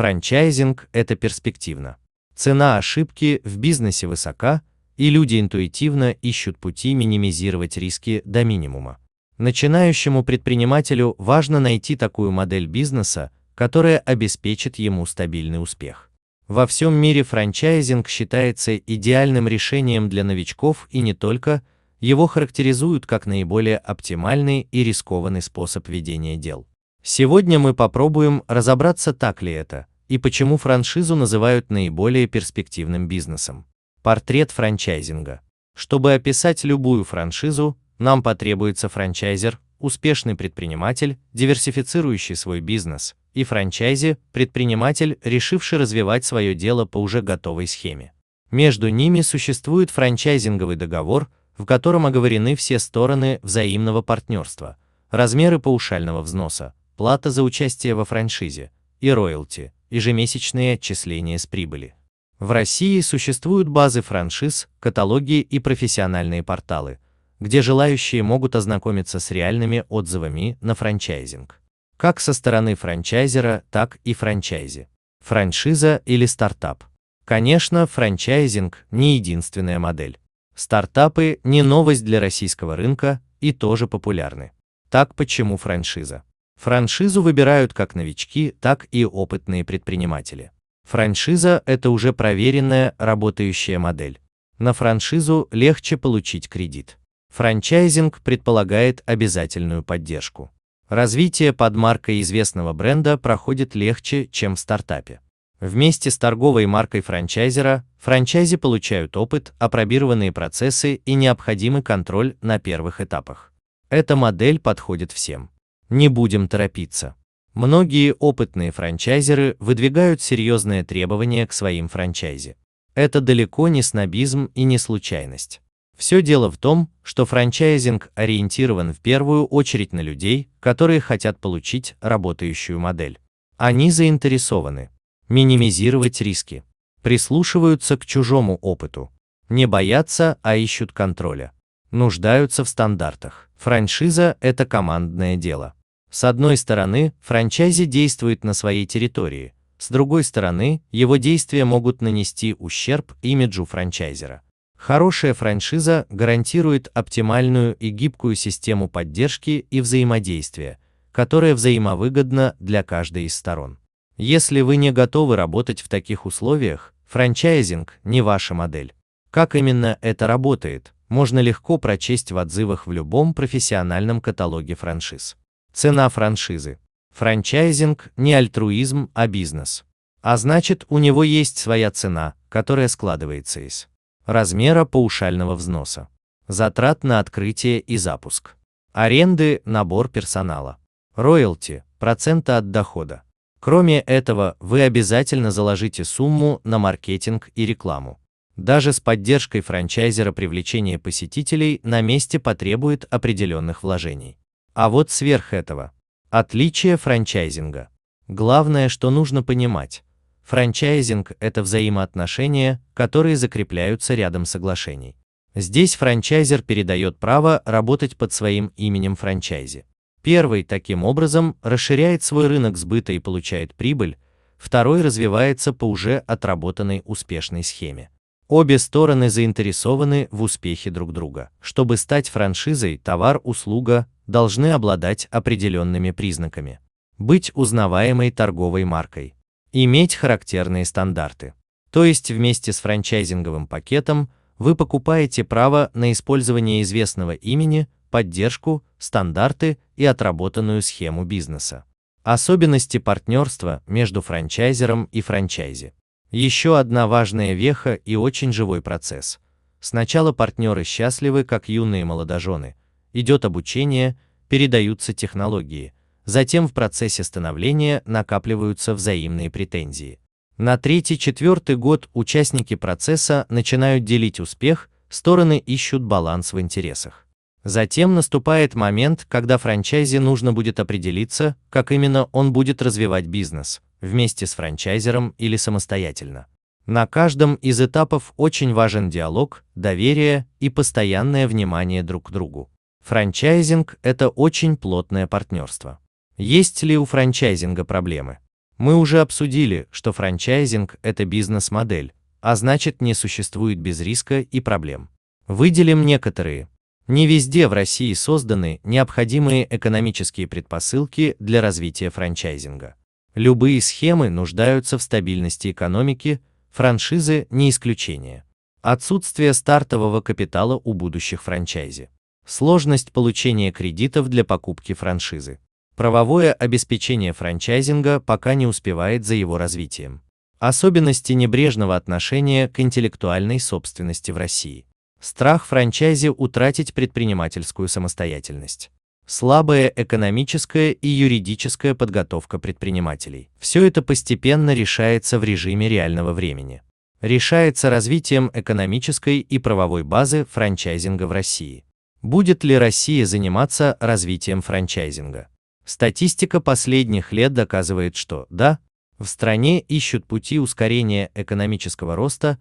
Франчайзинг – это перспективно. Цена ошибки в бизнесе высока, и люди интуитивно ищут пути минимизировать риски до минимума. Начинающему предпринимателю важно найти такую модель бизнеса, которая обеспечит ему стабильный успех. Во всем мире франчайзинг считается идеальным решением для новичков и не только, его характеризуют как наиболее оптимальный и рискованный способ ведения дел. Сегодня мы попробуем разобраться, так ли это, и почему франшизу называют наиболее перспективным бизнесом. Портрет франчайзинга. Чтобы описать любую франшизу, нам потребуется франчайзер, успешный предприниматель, диверсифицирующий свой бизнес, и франчайзи, предприниматель, решивший развивать свое дело по уже готовой схеме. Между ними существует франчайзинговый договор, в котором оговорены все стороны взаимного партнерства, размеры паушального взноса, плата за участие во франшизе и роялти, ежемесячные отчисления с прибыли. В России существуют базы франшиз, каталоги и профессиональные порталы, где желающие могут ознакомиться с реальными отзывами на франчайзинг. Как со стороны франчайзера, так и франчайзи. Франшиза или стартап. Конечно, франчайзинг не единственная модель. Стартапы не новость для российского рынка и тоже популярны. Так почему франшиза? Франшизу выбирают как новички, так и опытные предприниматели. Франшиза – это уже проверенная, работающая модель. На франшизу легче получить кредит. Франчайзинг предполагает обязательную поддержку. Развитие под маркой известного бренда проходит легче, чем в стартапе. Вместе с торговой маркой франчайзера, франчайзи получают опыт, апробированные процессы и необходимый контроль на первых этапах. Эта модель подходит всем. Не будем торопиться. Многие опытные франчайзеры выдвигают серьезные требования к своим франчайзи. Это далеко не снобизм и не случайность. Все дело в том, что франчайзинг ориентирован в первую очередь на людей, которые хотят получить работающую модель. Они заинтересованы минимизировать риски, прислушиваются к чужому опыту, не боятся, а ищут контроля, нуждаются в стандартах. Франшиза – это командное дело. С одной стороны, франчайзи действует на своей территории, с другой стороны, его действия могут нанести ущерб имиджу франчайзера. Хорошая франшиза гарантирует оптимальную и гибкую систему поддержки и взаимодействия, которая взаимовыгодна для каждой из сторон. Если вы не готовы работать в таких условиях, франчайзинг не ваша модель. Как именно это работает, можно легко прочесть в отзывах в любом профессиональном каталоге франшиз. Цена франшизы. Франчайзинг не альтруизм, а бизнес. А значит, у него есть своя цена, которая складывается из размера паушального взноса, затрат на открытие и запуск, аренды, набор персонала, роялти, процента от дохода, Кроме этого, вы обязательно заложите сумму на маркетинг и рекламу. Даже с поддержкой франчайзера привлечение посетителей на месте потребует определенных вложений. А вот сверх этого. Отличие франчайзинга. Главное, что нужно понимать. Франчайзинг – это взаимоотношения, которые закрепляются рядом соглашений. Здесь франчайзер передает право работать под своим именем франчайзи. Первый, таким образом, расширяет свой рынок сбыта и получает прибыль, второй развивается по уже отработанной успешной схеме. Обе стороны заинтересованы в успехе друг друга. Чтобы стать франшизой, товар-услуга должны обладать определенными признаками. Быть узнаваемой торговой маркой. Иметь характерные стандарты. То есть вместе с франчайзинговым пакетом вы покупаете право на использование известного имени, поддержку, стандарты и отработанную схему бизнеса. Особенности партнерства между франчайзером и франчайзи. Еще одна важная веха и очень живой процесс. Сначала партнеры счастливы, как юные молодожены. Идет обучение, передаются технологии. Затем в процессе становления накапливаются взаимные претензии. На третий-четвертый год участники процесса начинают делить успех, стороны ищут баланс в интересах. Затем наступает момент, когда франчайзе нужно будет определиться, как именно он будет развивать бизнес, вместе с франчайзером или самостоятельно. На каждом из этапов очень важен диалог, доверие и постоянное внимание друг к другу. Франчайзинг – это очень плотное партнерство. Есть ли у франчайзинга проблемы? Мы уже обсудили, что франчайзинг – это бизнес-модель, а значит не существует без риска и проблем. Выделим некоторые. Не везде в России созданы необходимые экономические предпосылки для развития франчайзинга. Любые схемы нуждаются в стабильности экономики, франшизы не исключение. Отсутствие стартового капитала у будущих франчайзи. Сложность получения кредитов для покупки франшизы. Правовое обеспечение франчайзинга пока не успевает за его развитием. Особенности небрежного отношения к интеллектуальной собственности в России. Страх франчайзи утратить предпринимательскую самостоятельность. Слабая экономическая и юридическая подготовка предпринимателей. Все это постепенно решается в режиме реального времени. Решается развитием экономической и правовой базы франчайзинга в России. Будет ли Россия заниматься развитием франчайзинга? Статистика последних лет доказывает, что да, в стране ищут пути ускорения экономического роста,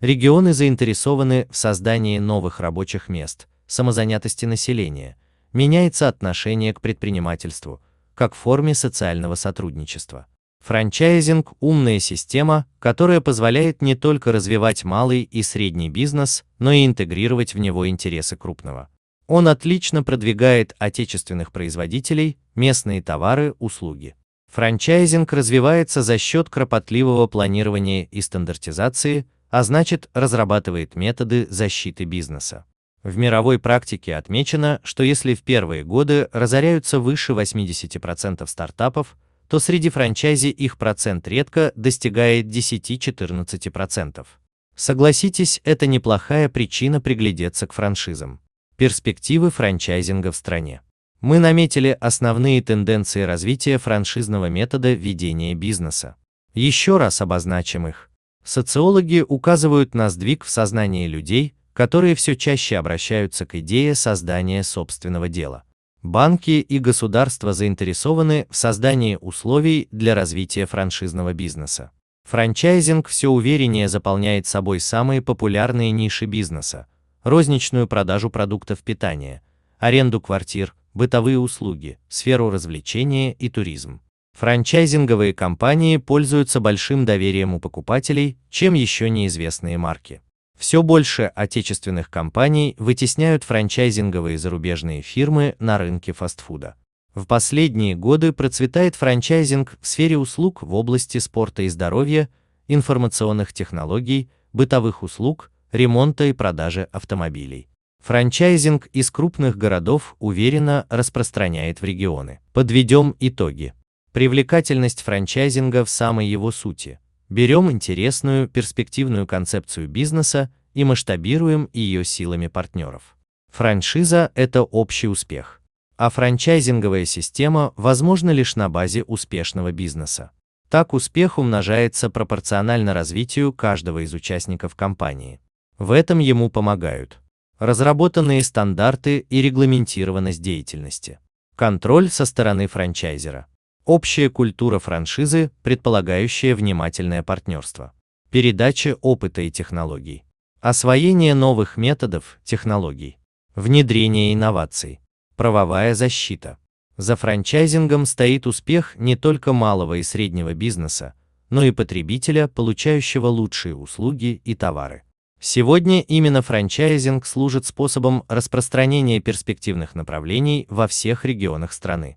регионы заинтересованы в создании новых рабочих мест, самозанятости населения, меняется отношение к предпринимательству, как форме социального сотрудничества. Франчайзинг – умная система, которая позволяет не только развивать малый и средний бизнес, но и интегрировать в него интересы крупного. Он отлично продвигает отечественных производителей, местные товары, услуги. Франчайзинг развивается за счет кропотливого планирования и стандартизации, а значит разрабатывает методы защиты бизнеса. В мировой практике отмечено, что если в первые годы разоряются выше 80% стартапов, то среди франчайзи их процент редко достигает 10-14%. Согласитесь, это неплохая причина приглядеться к франшизам. Перспективы франчайзинга в стране. Мы наметили основные тенденции развития франшизного метода ведения бизнеса. Еще раз обозначим их. Социологи указывают на сдвиг в сознании людей, которые все чаще обращаются к идее создания собственного дела. Банки и государства заинтересованы в создании условий для развития франшизного бизнеса. Франчайзинг все увереннее заполняет собой самые популярные ниши бизнеса, розничную продажу продуктов питания, аренду квартир, бытовые услуги, сферу развлечения и туризм. Франчайзинговые компании пользуются большим доверием у покупателей, чем еще неизвестные марки. Все больше отечественных компаний вытесняют франчайзинговые зарубежные фирмы на рынке фастфуда. В последние годы процветает франчайзинг в сфере услуг в области спорта и здоровья, информационных технологий, бытовых услуг, ремонта и продажи автомобилей. Франчайзинг из крупных городов уверенно распространяет в регионы. Подведем итоги. Привлекательность франчайзинга в самой его сути. Берем интересную, перспективную концепцию бизнеса и масштабируем ее силами партнеров. Франшиза – это общий успех. А франчайзинговая система возможна лишь на базе успешного бизнеса. Так успех умножается пропорционально развитию каждого из участников компании. В этом ему помогают разработанные стандарты и регламентированность деятельности, контроль со стороны франчайзера, общая культура франшизы, предполагающая внимательное партнерство, передача опыта и технологий, освоение новых методов, технологий, внедрение инноваций, правовая защита. За франчайзингом стоит успех не только малого и среднего бизнеса, но и потребителя, получающего лучшие услуги и товары. Сегодня именно франчайзинг служит способом распространения перспективных направлений во всех регионах страны.